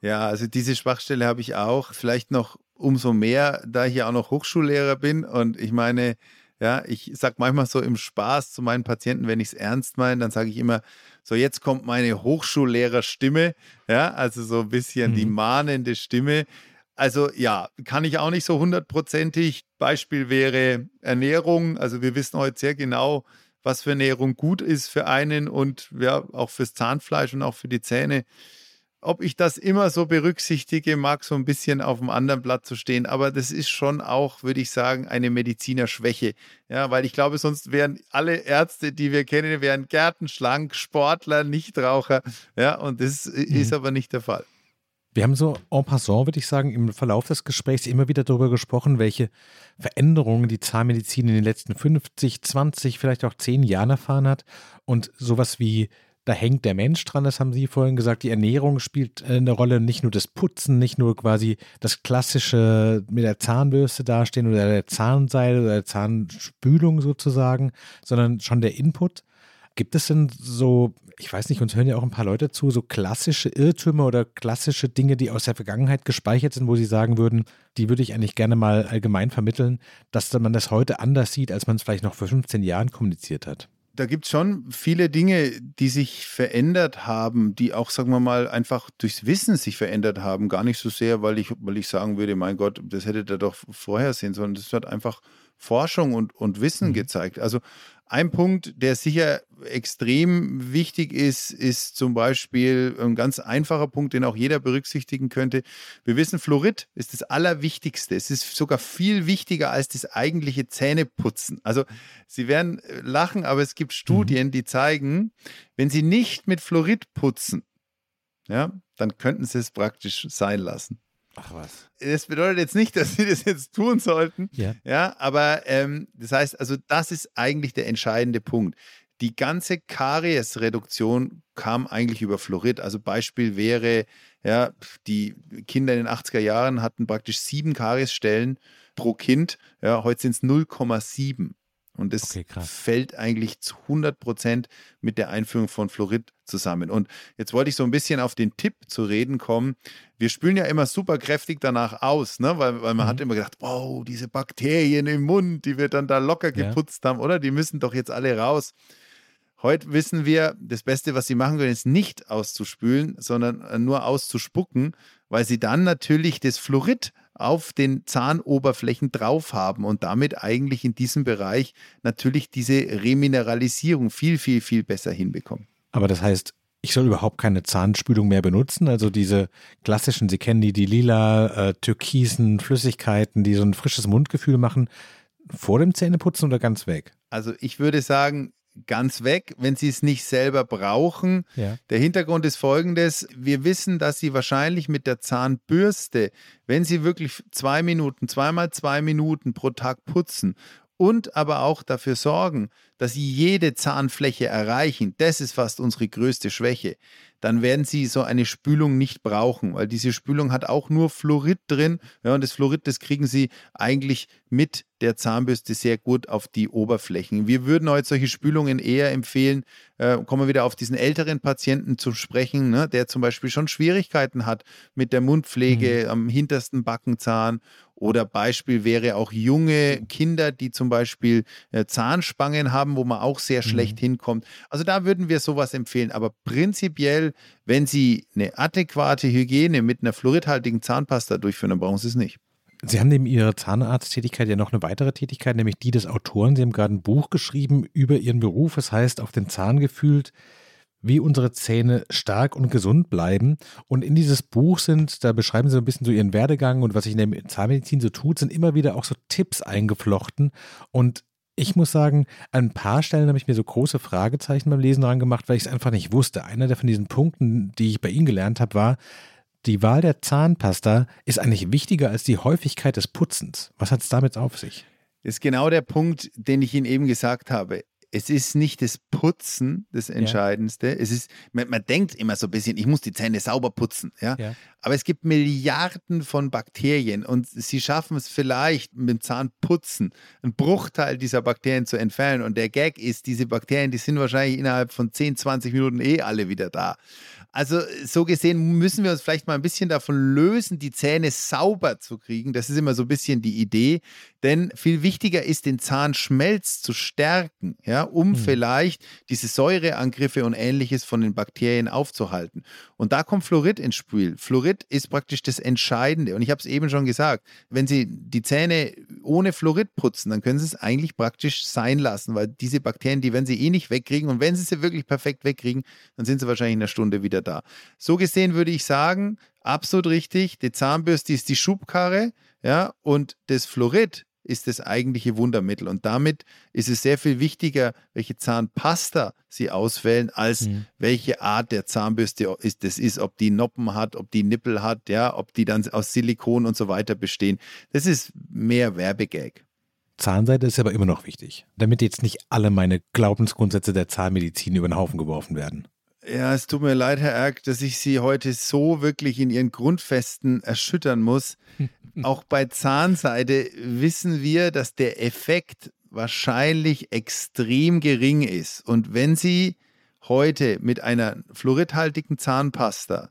Ja, also diese Schwachstelle habe ich auch. Vielleicht noch umso mehr, da ich ja auch noch Hochschullehrer bin. Und ich meine, ja, ich sage manchmal so im Spaß zu meinen Patienten, wenn ich es ernst meine, dann sage ich immer, so jetzt kommt meine Hochschullehrerstimme, ja, also so ein bisschen mhm. die mahnende Stimme. Also ja, kann ich auch nicht so hundertprozentig. Beispiel wäre Ernährung. Also wir wissen heute sehr genau, was für Ernährung gut ist für einen und ja, auch fürs Zahnfleisch und auch für die Zähne. Ob ich das immer so berücksichtige, mag so ein bisschen auf dem anderen Blatt zu stehen, aber das ist schon auch, würde ich sagen, eine Medizinerschwäche. Ja, weil ich glaube, sonst wären alle Ärzte, die wir kennen, wären gärtenschlank, Sportler, Nichtraucher. Ja, und das mhm. ist aber nicht der Fall. Wir haben so en passant, würde ich sagen, im Verlauf des Gesprächs immer wieder darüber gesprochen, welche Veränderungen die Zahnmedizin in den letzten 50, 20, vielleicht auch 10 Jahren erfahren hat. Und sowas wie, da hängt der Mensch dran, das haben Sie vorhin gesagt, die Ernährung spielt äh, eine Rolle, nicht nur das Putzen, nicht nur quasi das klassische mit der Zahnbürste dastehen oder der Zahnseil oder der Zahnspülung sozusagen, sondern schon der Input. Gibt es denn so, ich weiß nicht, uns hören ja auch ein paar Leute zu, so klassische Irrtümer oder klassische Dinge, die aus der Vergangenheit gespeichert sind, wo Sie sagen würden, die würde ich eigentlich gerne mal allgemein vermitteln, dass man das heute anders sieht, als man es vielleicht noch vor 15 Jahren kommuniziert hat? da gibt es schon viele Dinge, die sich verändert haben, die auch, sagen wir mal, einfach durchs Wissen sich verändert haben. Gar nicht so sehr, weil ich, weil ich sagen würde, mein Gott, das hätte er doch vorher sehen, sondern das hat einfach Forschung und, und Wissen mhm. gezeigt. Also ein Punkt, der sicher extrem wichtig ist, ist zum Beispiel ein ganz einfacher Punkt, den auch jeder berücksichtigen könnte. Wir wissen, Fluorid ist das Allerwichtigste. Es ist sogar viel wichtiger als das eigentliche Zähneputzen. Also Sie werden lachen, aber es gibt. Studien, die zeigen, wenn Sie nicht mit Fluorid putzen, ja, dann könnten Sie es praktisch sein lassen. Ach was. Das bedeutet jetzt nicht, dass sie das jetzt tun sollten. Ja. Ja, aber ähm, das heißt, also das ist eigentlich der entscheidende Punkt. Die ganze Kariesreduktion kam eigentlich über Fluorid. Also Beispiel wäre, ja, die Kinder in den 80er Jahren hatten praktisch sieben Kariesstellen pro Kind. Ja, heute sind es 0,7. Und das okay, fällt eigentlich zu 100 Prozent mit der Einführung von Fluorid zusammen. Und jetzt wollte ich so ein bisschen auf den Tipp zu reden kommen. Wir spülen ja immer super kräftig danach aus, ne? weil, weil man mhm. hat immer gedacht, wow, diese Bakterien im Mund, die wir dann da locker geputzt ja. haben, oder? Die müssen doch jetzt alle raus. Heute wissen wir, das Beste, was sie machen können, ist nicht auszuspülen, sondern äh, nur auszuspucken, weil sie dann natürlich das Fluorid auf den Zahnoberflächen drauf haben und damit eigentlich in diesem Bereich natürlich diese Remineralisierung viel, viel, viel besser hinbekommen. Aber das heißt, ich soll überhaupt keine Zahnspülung mehr benutzen. Also diese klassischen, Sie kennen die, die lila, äh, türkisen Flüssigkeiten, die so ein frisches Mundgefühl machen, vor dem Zähneputzen oder ganz weg? Also ich würde sagen, ganz weg, wenn sie es nicht selber brauchen. Ja. Der Hintergrund ist folgendes. Wir wissen, dass sie wahrscheinlich mit der Zahnbürste, wenn sie wirklich zwei Minuten, zweimal zwei Minuten pro Tag putzen und aber auch dafür sorgen, dass sie jede Zahnfläche erreichen, das ist fast unsere größte Schwäche, dann werden sie so eine Spülung nicht brauchen, weil diese Spülung hat auch nur Fluorid drin. Ja, und das Fluorid, das kriegen sie eigentlich mit der Zahnbürste sehr gut auf die Oberflächen. Wir würden heute solche Spülungen eher empfehlen, äh, kommen wir wieder auf diesen älteren Patienten zu sprechen, ne, der zum Beispiel schon Schwierigkeiten hat mit der Mundpflege mhm. am hintersten Backenzahn oder Beispiel wäre auch junge Kinder, die zum Beispiel äh, Zahnspangen haben, wo man auch sehr schlecht mhm. hinkommt. Also da würden wir sowas empfehlen. Aber prinzipiell, wenn Sie eine adäquate Hygiene mit einer fluoridhaltigen Zahnpasta durchführen, dann brauchen Sie es nicht. Sie haben neben Ihrer Zahnarzttätigkeit ja noch eine weitere Tätigkeit, nämlich die des Autoren. Sie haben gerade ein Buch geschrieben über Ihren Beruf. Es heißt Auf den Zahn gefühlt wie unsere Zähne stark und gesund bleiben. Und in dieses Buch sind, da beschreiben sie ein bisschen so ihren Werdegang und was sich in der Zahnmedizin so tut, sind immer wieder auch so Tipps eingeflochten. Und ich muss sagen, an ein paar Stellen habe ich mir so große Fragezeichen beim Lesen dran gemacht, weil ich es einfach nicht wusste. Einer der von diesen Punkten, die ich bei Ihnen gelernt habe, war, die Wahl der Zahnpasta ist eigentlich wichtiger als die Häufigkeit des Putzens. Was hat es damit auf sich? Das ist genau der Punkt, den ich Ihnen eben gesagt habe es ist nicht das Putzen das Entscheidendste. Ja. Es ist, man, man, denkt immer so ein bisschen, ich muss die Zähne sauber putzen. Ja? ja? Aber es gibt Milliarden von Bakterien und sie schaffen es vielleicht mit dem Zahnputzen, einen Bruchteil dieser Bakterien zu entfernen. Und der Gag ist, diese Bakterien, die sind wahrscheinlich innerhalb von 10, 20 Minuten eh alle wieder da. Also so gesehen müssen wir uns vielleicht mal ein bisschen davon lösen, die Zähne sauber zu kriegen. Das ist immer so ein bisschen die Idee. Denn viel wichtiger ist, den Zahnschmelz zu stärken, ja, um mhm. vielleicht diese Säureangriffe und ähnliches von den Bakterien aufzuhalten. Und da kommt Fluorid ins Spiel. Fluorid ist praktisch das Entscheidende. Und ich habe es eben schon gesagt, wenn Sie die Zähne ohne Fluorid putzen, dann können Sie es eigentlich praktisch sein lassen, weil diese Bakterien, die werden Sie eh nicht wegkriegen. Und wenn Sie sie wirklich perfekt wegkriegen, dann sind sie wahrscheinlich in einer Stunde wieder da. So gesehen würde ich sagen, absolut richtig, die Zahnbürste ist die Schubkarre, ja, und das Fluorid ist das eigentliche Wundermittel. Und damit ist es sehr viel wichtiger, welche Zahnpasta Sie auswählen, als mhm. welche Art der Zahnbürste ist, das ist, ob die Noppen hat, ob die Nippel hat, ja, ob die dann aus Silikon und so weiter bestehen. Das ist mehr Werbegag. Zahnseide ist aber immer noch wichtig, damit jetzt nicht alle meine Glaubensgrundsätze der Zahnmedizin über den Haufen geworfen werden. Ja, es tut mir leid, Herr Erk, dass ich Sie heute so wirklich in Ihren Grundfesten erschüttern muss. Auch bei Zahnseide wissen wir, dass der Effekt wahrscheinlich extrem gering ist. Und wenn Sie heute mit einer fluoridhaltigen Zahnpasta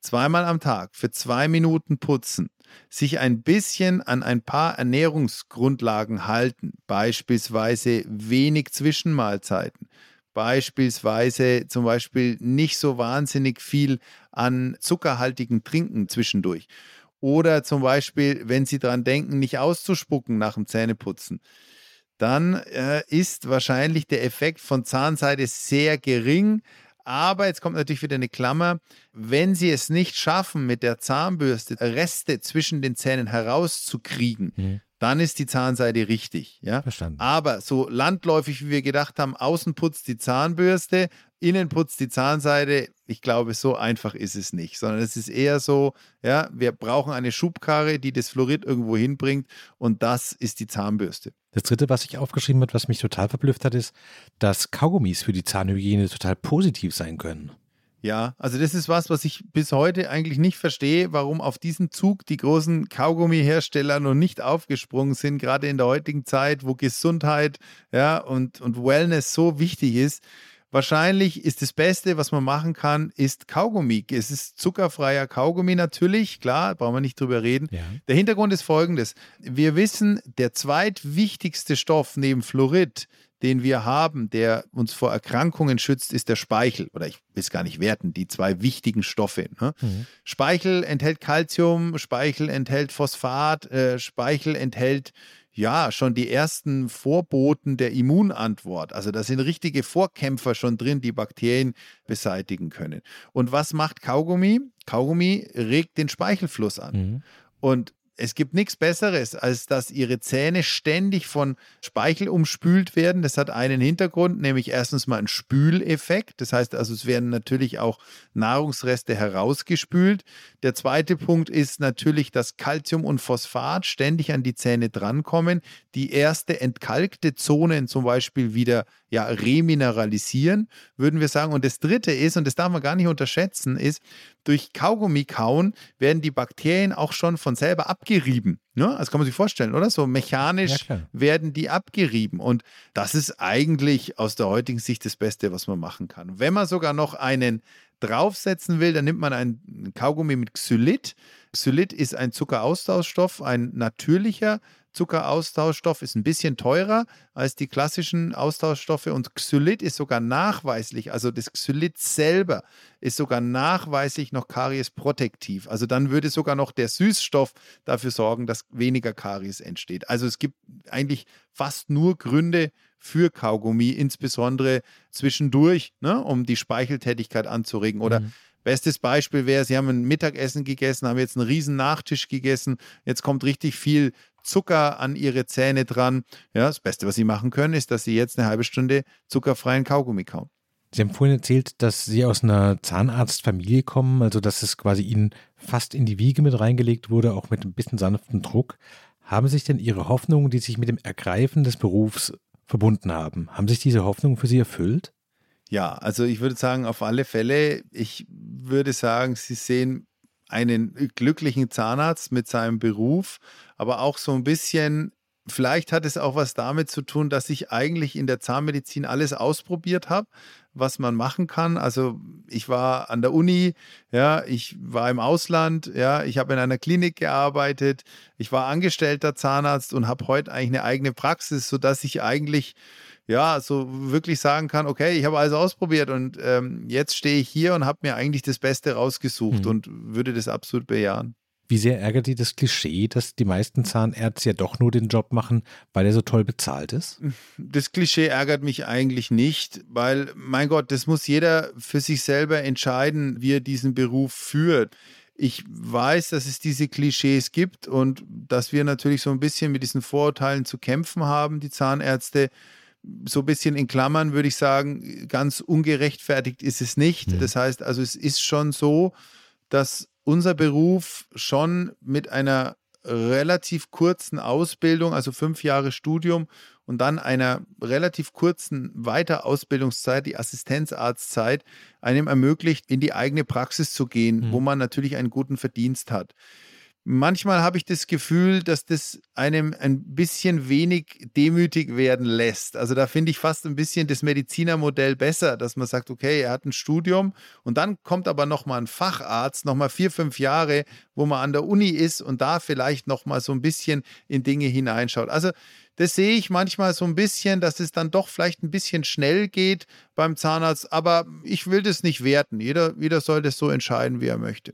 zweimal am Tag für zwei Minuten putzen, sich ein bisschen an ein paar Ernährungsgrundlagen halten, beispielsweise wenig Zwischenmahlzeiten, beispielsweise zum Beispiel nicht so wahnsinnig viel an zuckerhaltigen Trinken zwischendurch. Oder zum Beispiel, wenn Sie daran denken, nicht auszuspucken nach dem Zähneputzen, dann äh, ist wahrscheinlich der Effekt von Zahnseide sehr gering. Aber jetzt kommt natürlich wieder eine Klammer. Wenn Sie es nicht schaffen, mit der Zahnbürste Reste zwischen den Zähnen herauszukriegen, mhm dann ist die Zahnseide richtig. Ja? Verstanden. Aber so landläufig, wie wir gedacht haben, außen putzt die Zahnbürste, innen putzt die Zahnseide. Ich glaube, so einfach ist es nicht, sondern es ist eher so, ja, wir brauchen eine Schubkarre, die das Fluorid irgendwo hinbringt und das ist die Zahnbürste. Das dritte, was ich aufgeschrieben habe, was mich total verblüfft hat, ist, dass Kaugummis für die Zahnhygiene total positiv sein können. Ja, also das ist was, was ich bis heute eigentlich nicht verstehe, warum auf diesen Zug die großen Kaugummihersteller noch nicht aufgesprungen sind, gerade in der heutigen Zeit, wo Gesundheit ja, und, und Wellness so wichtig ist. Wahrscheinlich ist das Beste, was man machen kann, ist Kaugummi. Es ist zuckerfreier Kaugummi natürlich, klar, brauchen wir nicht drüber reden. Ja. Der Hintergrund ist folgendes. Wir wissen, der zweitwichtigste Stoff neben Fluorid den wir haben, der uns vor Erkrankungen schützt, ist der Speichel. Oder ich will es gar nicht werten, die zwei wichtigen Stoffe. Ne? Mhm. Speichel enthält Calcium, Speichel enthält Phosphat, äh, Speichel enthält ja schon die ersten Vorboten der Immunantwort. Also da sind richtige Vorkämpfer schon drin, die Bakterien beseitigen können. Und was macht Kaugummi? Kaugummi regt den Speichelfluss an. Mhm. Und es gibt nichts Besseres, als dass ihre Zähne ständig von Speichel umspült werden. Das hat einen Hintergrund, nämlich erstens mal einen Spüleffekt. Das heißt also, es werden natürlich auch Nahrungsreste herausgespült. Der zweite Punkt ist natürlich, dass Calcium und Phosphat ständig an die Zähne drankommen, die erste entkalkte Zonen zum Beispiel wieder ja, remineralisieren, würden wir sagen. Und das dritte ist, und das darf man gar nicht unterschätzen, ist, durch Kaugummi kauen werden die Bakterien auch schon von selber abgerieben. Ne? Das kann man sich vorstellen, oder? So mechanisch ja, werden die abgerieben. Und das ist eigentlich aus der heutigen Sicht das Beste, was man machen kann. Wenn man sogar noch einen draufsetzen will, dann nimmt man ein Kaugummi mit Xylit. Xylit ist ein Zuckeraustauschstoff, ein natürlicher Zuckeraustauschstoff ist ein bisschen teurer als die klassischen Austauschstoffe und Xylit ist sogar nachweislich, also das Xylit selber ist sogar nachweislich noch kariesprotektiv. Also dann würde sogar noch der Süßstoff dafür sorgen, dass weniger Karies entsteht. Also es gibt eigentlich fast nur Gründe für Kaugummi, insbesondere zwischendurch, ne, um die Speicheltätigkeit anzuregen oder mhm. Bestes Beispiel wäre, Sie haben ein Mittagessen gegessen, haben jetzt einen riesen Nachtisch gegessen, jetzt kommt richtig viel Zucker an ihre Zähne dran. Ja, das Beste, was sie machen können, ist, dass sie jetzt eine halbe Stunde zuckerfreien Kaugummi kauen. Sie haben vorhin erzählt, dass Sie aus einer Zahnarztfamilie kommen, also dass es quasi Ihnen fast in die Wiege mit reingelegt wurde, auch mit ein bisschen sanftem Druck. Haben sich denn Ihre Hoffnungen, die sich mit dem Ergreifen des Berufs verbunden haben, haben sich diese Hoffnungen für Sie erfüllt? Ja, also ich würde sagen, auf alle Fälle, ich würde sagen, Sie sehen einen glücklichen Zahnarzt mit seinem Beruf, aber auch so ein bisschen, vielleicht hat es auch was damit zu tun, dass ich eigentlich in der Zahnmedizin alles ausprobiert habe, was man machen kann. Also ich war an der Uni, ja, ich war im Ausland, ja, ich habe in einer Klinik gearbeitet, ich war angestellter Zahnarzt und habe heute eigentlich eine eigene Praxis, sodass ich eigentlich ja, so wirklich sagen kann, okay, ich habe alles ausprobiert und ähm, jetzt stehe ich hier und habe mir eigentlich das Beste rausgesucht mhm. und würde das absolut bejahen. Wie sehr ärgert die das Klischee, dass die meisten Zahnärzte ja doch nur den Job machen, weil er so toll bezahlt ist? Das Klischee ärgert mich eigentlich nicht, weil, mein Gott, das muss jeder für sich selber entscheiden, wie er diesen Beruf führt. Ich weiß, dass es diese Klischees gibt und dass wir natürlich so ein bisschen mit diesen Vorurteilen zu kämpfen haben, die Zahnärzte so ein bisschen in Klammern würde ich sagen, ganz ungerechtfertigt ist es nicht. Ja. Das heißt also, es ist schon so, dass unser Beruf schon mit einer relativ kurzen Ausbildung, also fünf Jahre Studium und dann einer relativ kurzen Weiterausbildungszeit, die Assistenzarztzeit, einem ermöglicht, in die eigene Praxis zu gehen, mhm. wo man natürlich einen guten Verdienst hat. Manchmal habe ich das Gefühl, dass das einem ein bisschen wenig demütig werden lässt. Also da finde ich fast ein bisschen das Medizinermodell besser, dass man sagt, okay, er hat ein Studium und dann kommt aber nochmal ein Facharzt, nochmal vier, fünf Jahre, wo man an der Uni ist und da vielleicht nochmal so ein bisschen in Dinge hineinschaut. Also das sehe ich manchmal so ein bisschen, dass es dann doch vielleicht ein bisschen schnell geht beim Zahnarzt, aber ich will das nicht werten. Jeder, jeder soll das so entscheiden, wie er möchte.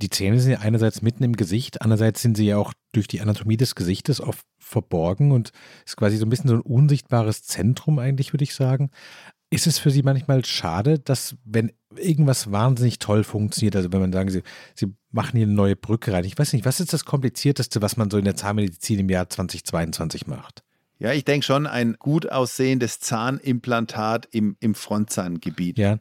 Die Zähne sind ja einerseits mitten im Gesicht, andererseits sind sie ja auch durch die Anatomie des Gesichtes oft verborgen und ist quasi so ein bisschen so ein unsichtbares Zentrum eigentlich, würde ich sagen. Ist es für Sie manchmal schade, dass wenn irgendwas wahnsinnig toll funktioniert, also wenn man sagen, Sie, Sie machen hier eine neue Brücke rein, ich weiß nicht, was ist das Komplizierteste, was man so in der Zahnmedizin im Jahr 2022 macht? Ja, ich denke schon ein gut aussehendes Zahnimplantat im, im Frontzahngebiet. Ja.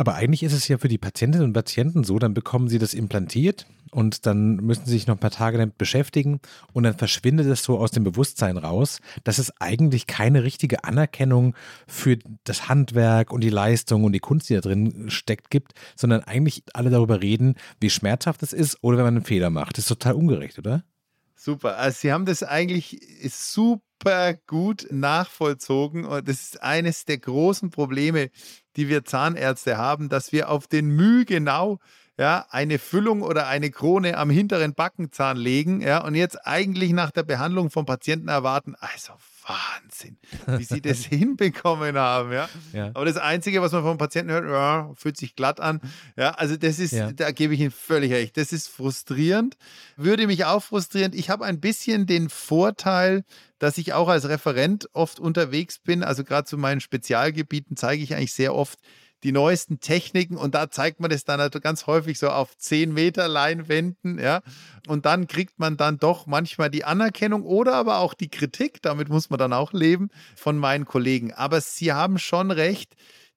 Aber eigentlich ist es ja für die Patientinnen und Patienten so, dann bekommen sie das implantiert und dann müssen sie sich noch ein paar Tage damit beschäftigen und dann verschwindet es so aus dem Bewusstsein raus, dass es eigentlich keine richtige Anerkennung für das Handwerk und die Leistung und die Kunst, die da drin steckt, gibt, sondern eigentlich alle darüber reden, wie schmerzhaft es ist oder wenn man einen Fehler macht. Das ist total ungerecht, oder? Super. Also Sie haben das eigentlich super gut nachvollzogen und das ist eines der großen Probleme, die wir Zahnärzte haben, dass wir auf den Müh genau ja, eine Füllung oder eine Krone am hinteren Backenzahn legen, ja, und jetzt eigentlich nach der Behandlung vom Patienten erwarten, also Wahnsinn, wie sie das hinbekommen haben, ja? ja. Aber das Einzige, was man vom Patienten hört, ja, fühlt sich glatt an, ja, also das ist, ja. da gebe ich Ihnen völlig recht, das ist frustrierend, würde mich auch frustrieren. Ich habe ein bisschen den Vorteil, dass ich auch als Referent oft unterwegs bin, also gerade zu meinen Spezialgebieten zeige ich eigentlich sehr oft die neuesten Techniken und da zeigt man das dann halt ganz häufig so auf 10 Meter Leinwänden, ja. Und dann kriegt man dann doch manchmal die Anerkennung oder aber auch die Kritik, damit muss man dann auch leben, von meinen Kollegen. Aber sie haben schon recht,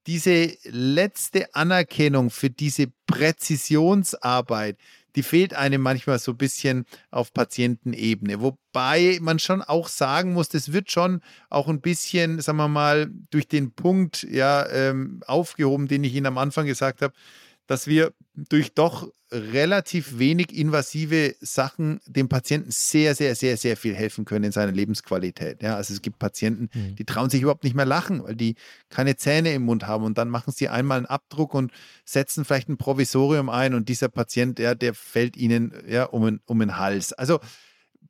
diese letzte Anerkennung für diese Präzisionsarbeit, die fehlt einem manchmal so ein bisschen auf Patientenebene. Wobei man schon auch sagen muss, das wird schon auch ein bisschen, sagen wir mal, durch den Punkt ja, ähm, aufgehoben, den ich Ihnen am Anfang gesagt habe, dass wir durch doch relativ wenig invasive Sachen dem Patienten sehr, sehr, sehr, sehr viel helfen können in seiner Lebensqualität. Ja, also es gibt Patienten, mhm. die trauen sich überhaupt nicht mehr lachen, weil die keine Zähne im Mund haben und dann machen sie einmal einen Abdruck und setzen vielleicht ein Provisorium ein und dieser Patient, ja, der fällt ihnen ja um, den, um den Hals. Also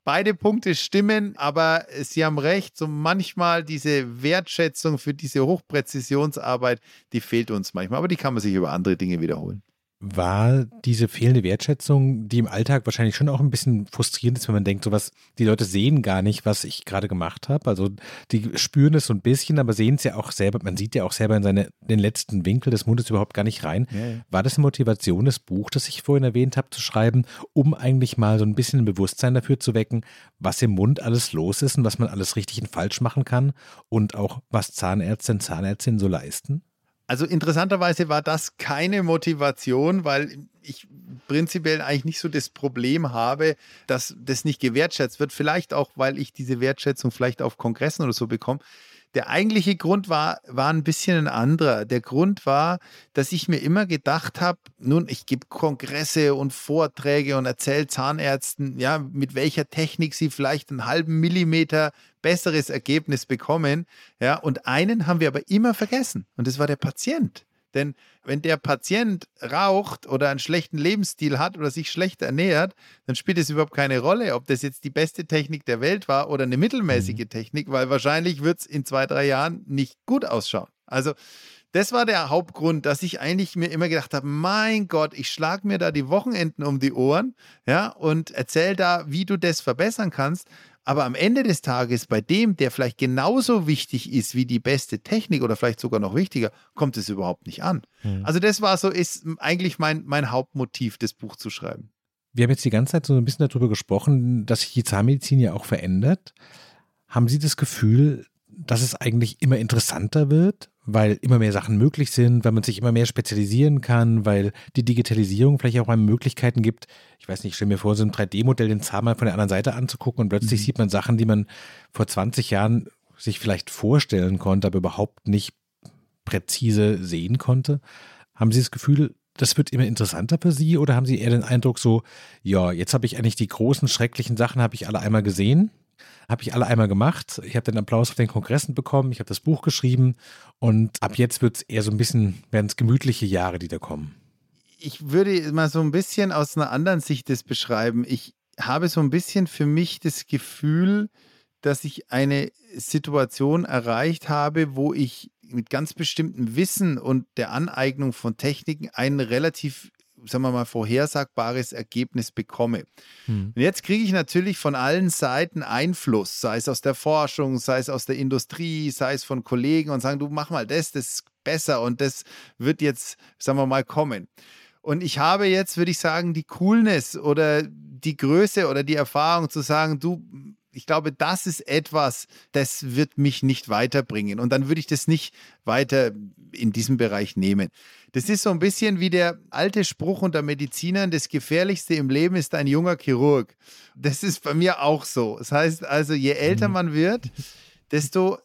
beide Punkte stimmen, aber Sie haben recht, so manchmal diese Wertschätzung für diese Hochpräzisionsarbeit, die fehlt uns manchmal, aber die kann man sich über andere Dinge wiederholen war diese fehlende Wertschätzung, die im Alltag wahrscheinlich schon auch ein bisschen frustrierend ist, wenn man denkt, so was, die Leute sehen gar nicht, was ich gerade gemacht habe. Also die spüren es so ein bisschen, aber sehen es ja auch selber, man sieht ja auch selber in seine, den letzten Winkel des Mundes überhaupt gar nicht rein. Ja, ja. War das eine Motivation, das Buch, das ich vorhin erwähnt habe, zu schreiben, um eigentlich mal so ein bisschen ein Bewusstsein dafür zu wecken, was im Mund alles los ist und was man alles richtig und falsch machen kann und auch was Zahnärzte und Zahnärztinnen so leisten? Also interessanterweise war das keine Motivation, weil ich prinzipiell eigentlich nicht so das Problem habe, dass das nicht gewertschätzt wird. Vielleicht auch, weil ich diese Wertschätzung vielleicht auf Kongressen oder so bekomme. Der eigentliche Grund war, war ein bisschen ein anderer. Der Grund war, dass ich mir immer gedacht habe, nun, ich gebe Kongresse und Vorträge und erzähle Zahnärzten, ja, mit welcher Technik sie vielleicht einen halben Millimeter besseres Ergebnis bekommen. Ja, und einen haben wir aber immer vergessen. Und das war der Patient. Denn wenn der Patient raucht oder einen schlechten Lebensstil hat oder sich schlecht ernährt, dann spielt es überhaupt keine Rolle, ob das jetzt die beste Technik der Welt war oder eine mittelmäßige mhm. Technik, weil wahrscheinlich wird es in zwei, drei Jahren nicht gut ausschauen. Also das war der Hauptgrund, dass ich eigentlich mir immer gedacht habe, mein Gott, ich schlage mir da die Wochenenden um die Ohren, ja, und erzähl da, wie du das verbessern kannst. Aber am Ende des Tages, bei dem, der vielleicht genauso wichtig ist wie die beste Technik oder vielleicht sogar noch wichtiger, kommt es überhaupt nicht an. Mhm. Also das war so, ist eigentlich mein, mein Hauptmotiv, das Buch zu schreiben. Wir haben jetzt die ganze Zeit so ein bisschen darüber gesprochen, dass sich die Zahnmedizin ja auch verändert. Haben Sie das Gefühl, dass es eigentlich immer interessanter wird? weil immer mehr Sachen möglich sind, weil man sich immer mehr spezialisieren kann, weil die Digitalisierung vielleicht auch einem Möglichkeiten gibt. Ich weiß nicht, ich stelle mir vor, so ein 3D-Modell den Zahn mal von der anderen Seite anzugucken und plötzlich mhm. sieht man Sachen, die man vor 20 Jahren sich vielleicht vorstellen konnte, aber überhaupt nicht präzise sehen konnte. Haben Sie das Gefühl, das wird immer interessanter für Sie oder haben Sie eher den Eindruck so, ja, jetzt habe ich eigentlich die großen, schrecklichen Sachen, habe ich alle einmal gesehen habe ich alle einmal gemacht. Ich habe den Applaus auf den Kongressen bekommen, ich habe das Buch geschrieben und ab jetzt wird es eher so ein bisschen, werden es gemütliche Jahre, die da kommen. Ich würde mal so ein bisschen aus einer anderen Sicht das beschreiben. Ich habe so ein bisschen für mich das Gefühl, dass ich eine Situation erreicht habe, wo ich mit ganz bestimmtem Wissen und der Aneignung von Techniken einen relativ sagen wir mal, vorhersagbares Ergebnis bekomme. Hm. Und jetzt kriege ich natürlich von allen Seiten Einfluss, sei es aus der Forschung, sei es aus der Industrie, sei es von Kollegen und sagen, du mach mal das, das ist besser und das wird jetzt, sagen wir mal, kommen. Und ich habe jetzt, würde ich sagen, die Coolness oder die Größe oder die Erfahrung zu sagen, du, ich glaube, das ist etwas, das wird mich nicht weiterbringen. Und dann würde ich das nicht weiter in diesem Bereich nehmen. Das ist so ein bisschen wie der alte Spruch unter Medizinern, das Gefährlichste im Leben ist ein junger Chirurg. Das ist bei mir auch so. Das heißt also, je älter mhm. man wird, desto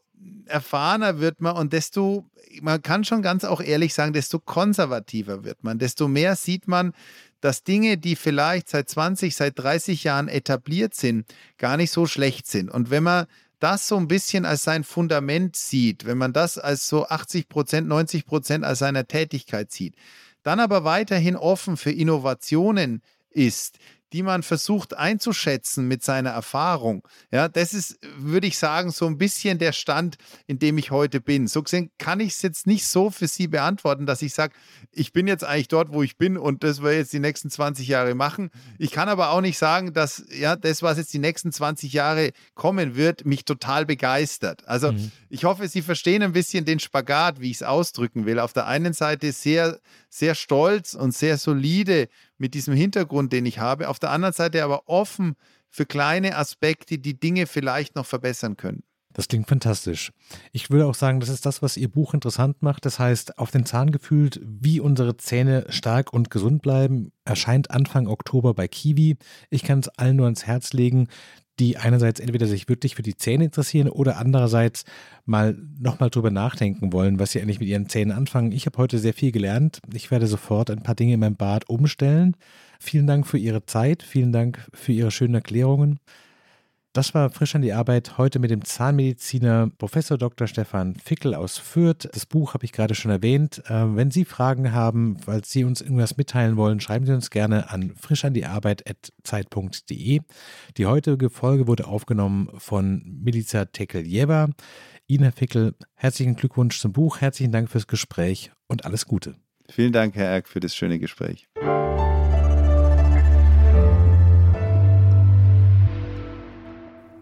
erfahrener wird man und desto, man kann schon ganz auch ehrlich sagen, desto konservativer wird man, desto mehr sieht man, dass Dinge, die vielleicht seit 20, seit 30 Jahren etabliert sind, gar nicht so schlecht sind. Und wenn man das so ein bisschen als sein Fundament sieht, wenn man das als so 80 Prozent, 90 Prozent als seiner Tätigkeit sieht, dann aber weiterhin offen für Innovationen ist, die man versucht einzuschätzen mit seiner Erfahrung. Ja, das ist, würde ich sagen, so ein bisschen der Stand, in dem ich heute bin. So gesehen kann ich es jetzt nicht so für Sie beantworten, dass ich sage, ich bin jetzt eigentlich dort, wo ich bin und das wir jetzt die nächsten 20 Jahre machen. Ich kann aber auch nicht sagen, dass ja, das, was jetzt die nächsten 20 Jahre kommen wird, mich total begeistert. Also mhm. ich hoffe, Sie verstehen ein bisschen den Spagat, wie ich es ausdrücken will. Auf der einen Seite sehr, sehr stolz und sehr solide mit diesem Hintergrund, den ich habe. Auf der anderen Seite aber offen für kleine Aspekte, die Dinge vielleicht noch verbessern können. Das klingt fantastisch. Ich würde auch sagen, das ist das, was Ihr Buch interessant macht. Das heißt, auf den Zahn gefühlt, wie unsere Zähne stark und gesund bleiben, erscheint Anfang Oktober bei Kiwi. Ich kann es allen nur ans Herz legen die einerseits entweder sich wirklich für die Zähne interessieren oder andererseits mal nochmal drüber nachdenken wollen, was sie eigentlich mit ihren Zähnen anfangen. Ich habe heute sehr viel gelernt. Ich werde sofort ein paar Dinge in meinem Bad umstellen. Vielen Dank für Ihre Zeit. Vielen Dank für Ihre schönen Erklärungen. Das war frisch an die Arbeit heute mit dem Zahnmediziner Professor Dr. Stefan Fickel aus Fürth. Das Buch habe ich gerade schon erwähnt. Äh, wenn Sie Fragen haben, falls Sie uns irgendwas mitteilen wollen, schreiben Sie uns gerne an frischandiearbeit.zeit.de. Die heutige Folge wurde aufgenommen von Milica Tekeljeva. Ihnen, Herr Fickel, herzlichen Glückwunsch zum Buch, herzlichen Dank fürs Gespräch und alles Gute. Vielen Dank, Herr Erk, für das schöne Gespräch.